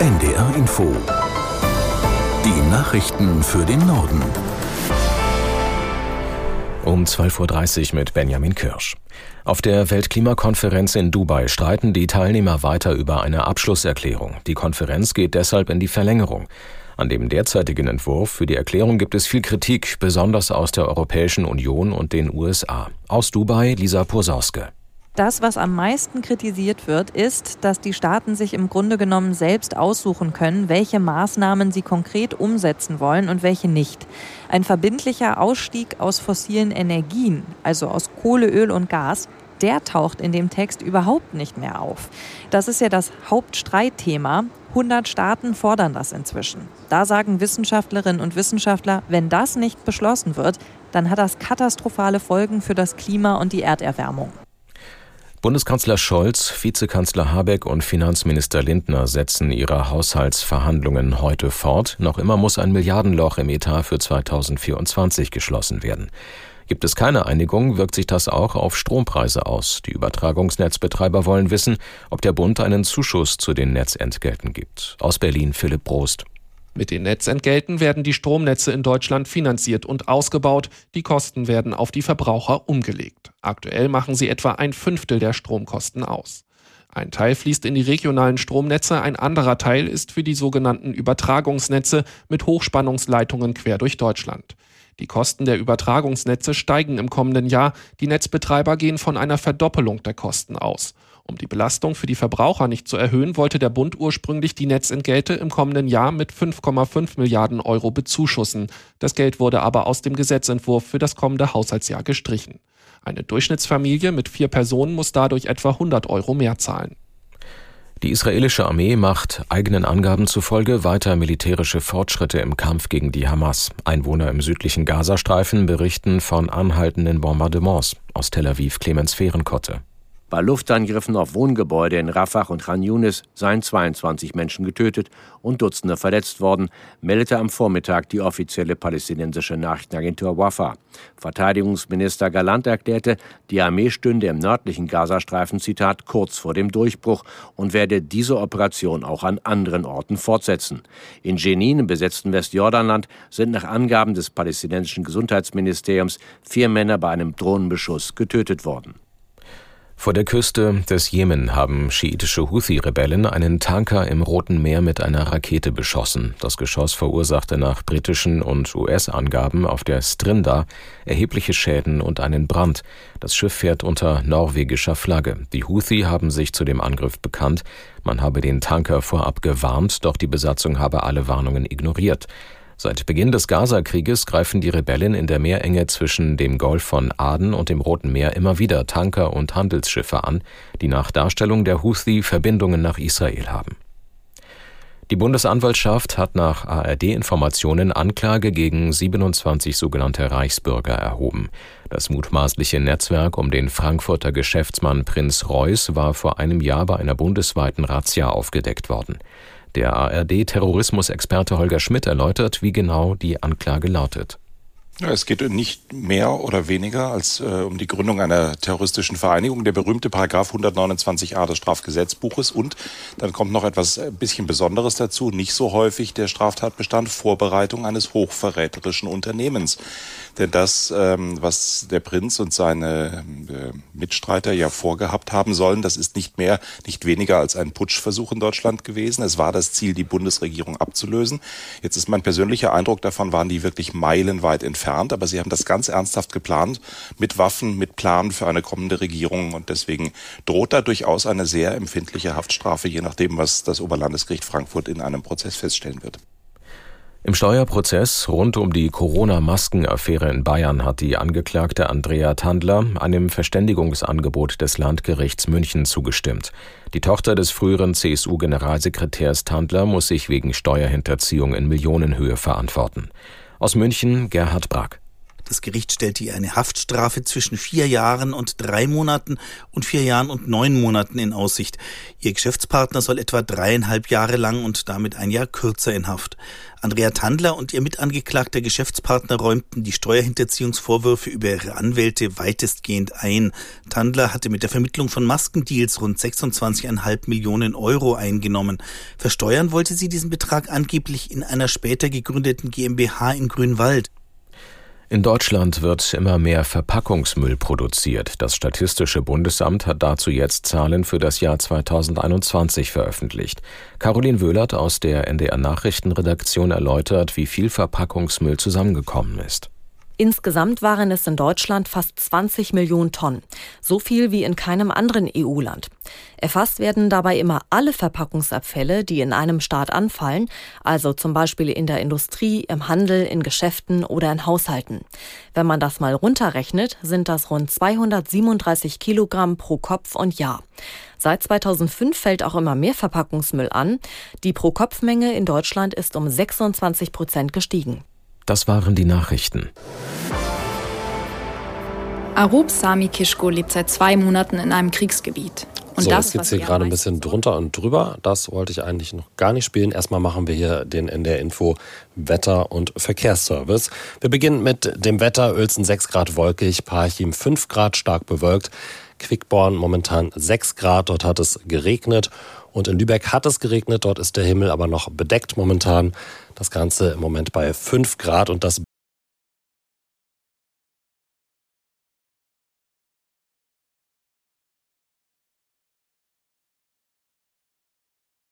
NDR Info. Die Nachrichten für den Norden. Um 12.30 Uhr mit Benjamin Kirsch. Auf der Weltklimakonferenz in Dubai streiten die Teilnehmer weiter über eine Abschlusserklärung. Die Konferenz geht deshalb in die Verlängerung. An dem derzeitigen Entwurf für die Erklärung gibt es viel Kritik, besonders aus der Europäischen Union und den USA. Aus Dubai Lisa Posauske. Das, was am meisten kritisiert wird, ist, dass die Staaten sich im Grunde genommen selbst aussuchen können, welche Maßnahmen sie konkret umsetzen wollen und welche nicht. Ein verbindlicher Ausstieg aus fossilen Energien, also aus Kohle, Öl und Gas, der taucht in dem Text überhaupt nicht mehr auf. Das ist ja das Hauptstreitthema. 100 Staaten fordern das inzwischen. Da sagen Wissenschaftlerinnen und Wissenschaftler, wenn das nicht beschlossen wird, dann hat das katastrophale Folgen für das Klima und die Erderwärmung. Bundeskanzler Scholz, Vizekanzler Habeck und Finanzminister Lindner setzen ihre Haushaltsverhandlungen heute fort. Noch immer muss ein Milliardenloch im Etat für 2024 geschlossen werden. Gibt es keine Einigung, wirkt sich das auch auf Strompreise aus. Die Übertragungsnetzbetreiber wollen wissen, ob der Bund einen Zuschuss zu den Netzentgelten gibt. Aus Berlin Philipp Prost. Mit den Netzentgelten werden die Stromnetze in Deutschland finanziert und ausgebaut. Die Kosten werden auf die Verbraucher umgelegt. Aktuell machen sie etwa ein Fünftel der Stromkosten aus. Ein Teil fließt in die regionalen Stromnetze, ein anderer Teil ist für die sogenannten Übertragungsnetze mit Hochspannungsleitungen quer durch Deutschland. Die Kosten der Übertragungsnetze steigen im kommenden Jahr. Die Netzbetreiber gehen von einer Verdoppelung der Kosten aus. Um die Belastung für die Verbraucher nicht zu erhöhen, wollte der Bund ursprünglich die Netzentgelte im kommenden Jahr mit 5,5 Milliarden Euro bezuschussen. Das Geld wurde aber aus dem Gesetzentwurf für das kommende Haushaltsjahr gestrichen. Eine Durchschnittsfamilie mit vier Personen muss dadurch etwa 100 Euro mehr zahlen. Die israelische Armee macht eigenen Angaben zufolge weiter militärische Fortschritte im Kampf gegen die Hamas. Einwohner im südlichen Gazastreifen berichten von anhaltenden Bombardements. Aus Tel Aviv Clemens Fehrenkotte. Bei Luftangriffen auf Wohngebäude in Rafah und Khan Yunis seien 22 Menschen getötet und Dutzende verletzt worden, meldete am Vormittag die offizielle palästinensische Nachrichtenagentur Wafa. Verteidigungsminister Galant erklärte, die Armee stünde im nördlichen Gazastreifen, Zitat, kurz vor dem Durchbruch und werde diese Operation auch an anderen Orten fortsetzen. In Jenin, im besetzten Westjordanland, sind nach Angaben des palästinensischen Gesundheitsministeriums vier Männer bei einem Drohnenbeschuss getötet worden. Vor der Küste des Jemen haben schiitische Houthi-Rebellen einen Tanker im Roten Meer mit einer Rakete beschossen. Das Geschoss verursachte nach britischen und US-Angaben auf der Strinda erhebliche Schäden und einen Brand. Das Schiff fährt unter norwegischer Flagge. Die Houthi haben sich zu dem Angriff bekannt. Man habe den Tanker vorab gewarnt, doch die Besatzung habe alle Warnungen ignoriert. Seit Beginn des Gaza-Krieges greifen die Rebellen in der Meerenge zwischen dem Golf von Aden und dem Roten Meer immer wieder Tanker und Handelsschiffe an, die nach Darstellung der Houthi Verbindungen nach Israel haben. Die Bundesanwaltschaft hat nach ARD-Informationen Anklage gegen 27 sogenannte Reichsbürger erhoben. Das mutmaßliche Netzwerk um den Frankfurter Geschäftsmann Prinz Reuß war vor einem Jahr bei einer bundesweiten Razzia aufgedeckt worden. Der ARD-Terrorismusexperte Holger Schmidt erläutert, wie genau die Anklage lautet. Ja, es geht nicht mehr oder weniger als äh, um die Gründung einer terroristischen Vereinigung, der berühmte Paragraph 129a des Strafgesetzbuches. Und dann kommt noch etwas ein bisschen Besonderes dazu, nicht so häufig der Straftatbestand Vorbereitung eines hochverräterischen Unternehmens. Denn das, ähm, was der Prinz und seine äh, Mitstreiter ja vorgehabt haben sollen, das ist nicht mehr, nicht weniger als ein Putschversuch in Deutschland gewesen. Es war das Ziel, die Bundesregierung abzulösen. Jetzt ist mein persönlicher Eindruck davon, waren die wirklich meilenweit entfernt entfernt, aber sie haben das ganz ernsthaft geplant mit Waffen, mit Planen für eine kommende Regierung und deswegen droht da durchaus eine sehr empfindliche Haftstrafe, je nachdem, was das Oberlandesgericht Frankfurt in einem Prozess feststellen wird. Im Steuerprozess rund um die Corona-Maskenaffäre in Bayern hat die Angeklagte Andrea Tandler einem Verständigungsangebot des Landgerichts München zugestimmt. Die Tochter des früheren CSU-Generalsekretärs Tandler muss sich wegen Steuerhinterziehung in Millionenhöhe verantworten. Aus München Gerhard Brack. Das Gericht stellte ihr eine Haftstrafe zwischen vier Jahren und drei Monaten und vier Jahren und neun Monaten in Aussicht. Ihr Geschäftspartner soll etwa dreieinhalb Jahre lang und damit ein Jahr kürzer in Haft. Andrea Tandler und ihr mitangeklagter Geschäftspartner räumten die Steuerhinterziehungsvorwürfe über ihre Anwälte weitestgehend ein. Tandler hatte mit der Vermittlung von Maskendeals rund 26,5 Millionen Euro eingenommen. Versteuern wollte sie diesen Betrag angeblich in einer später gegründeten GmbH in Grünwald. In Deutschland wird immer mehr Verpackungsmüll produziert. Das Statistische Bundesamt hat dazu jetzt Zahlen für das Jahr 2021 veröffentlicht. Caroline Wöhlert aus der NDR Nachrichtenredaktion erläutert, wie viel Verpackungsmüll zusammengekommen ist. Insgesamt waren es in Deutschland fast 20 Millionen Tonnen, so viel wie in keinem anderen EU-Land. Erfasst werden dabei immer alle Verpackungsabfälle, die in einem Staat anfallen, also zum Beispiel in der Industrie, im Handel, in Geschäften oder in Haushalten. Wenn man das mal runterrechnet, sind das rund 237 Kilogramm pro Kopf und Jahr. Seit 2005 fällt auch immer mehr Verpackungsmüll an. Die Pro-Kopf-Menge in Deutschland ist um 26 Prozent gestiegen. Das waren die Nachrichten. Arup Sami Kishko lebt seit zwei Monaten in einem Kriegsgebiet. Und so, das, jetzt geht's hier gerade ein bisschen drunter und drüber. Das wollte ich eigentlich noch gar nicht spielen. Erstmal machen wir hier den NDR Info Wetter- und Verkehrsservice. Wir beginnen mit dem Wetter. Uelzen 6 Grad wolkig, Parchim 5 Grad stark bewölkt. Quickborn momentan 6 Grad, dort hat es geregnet. Und in Lübeck hat es geregnet, dort ist der Himmel aber noch bedeckt momentan. Das Ganze im Moment bei 5 Grad und das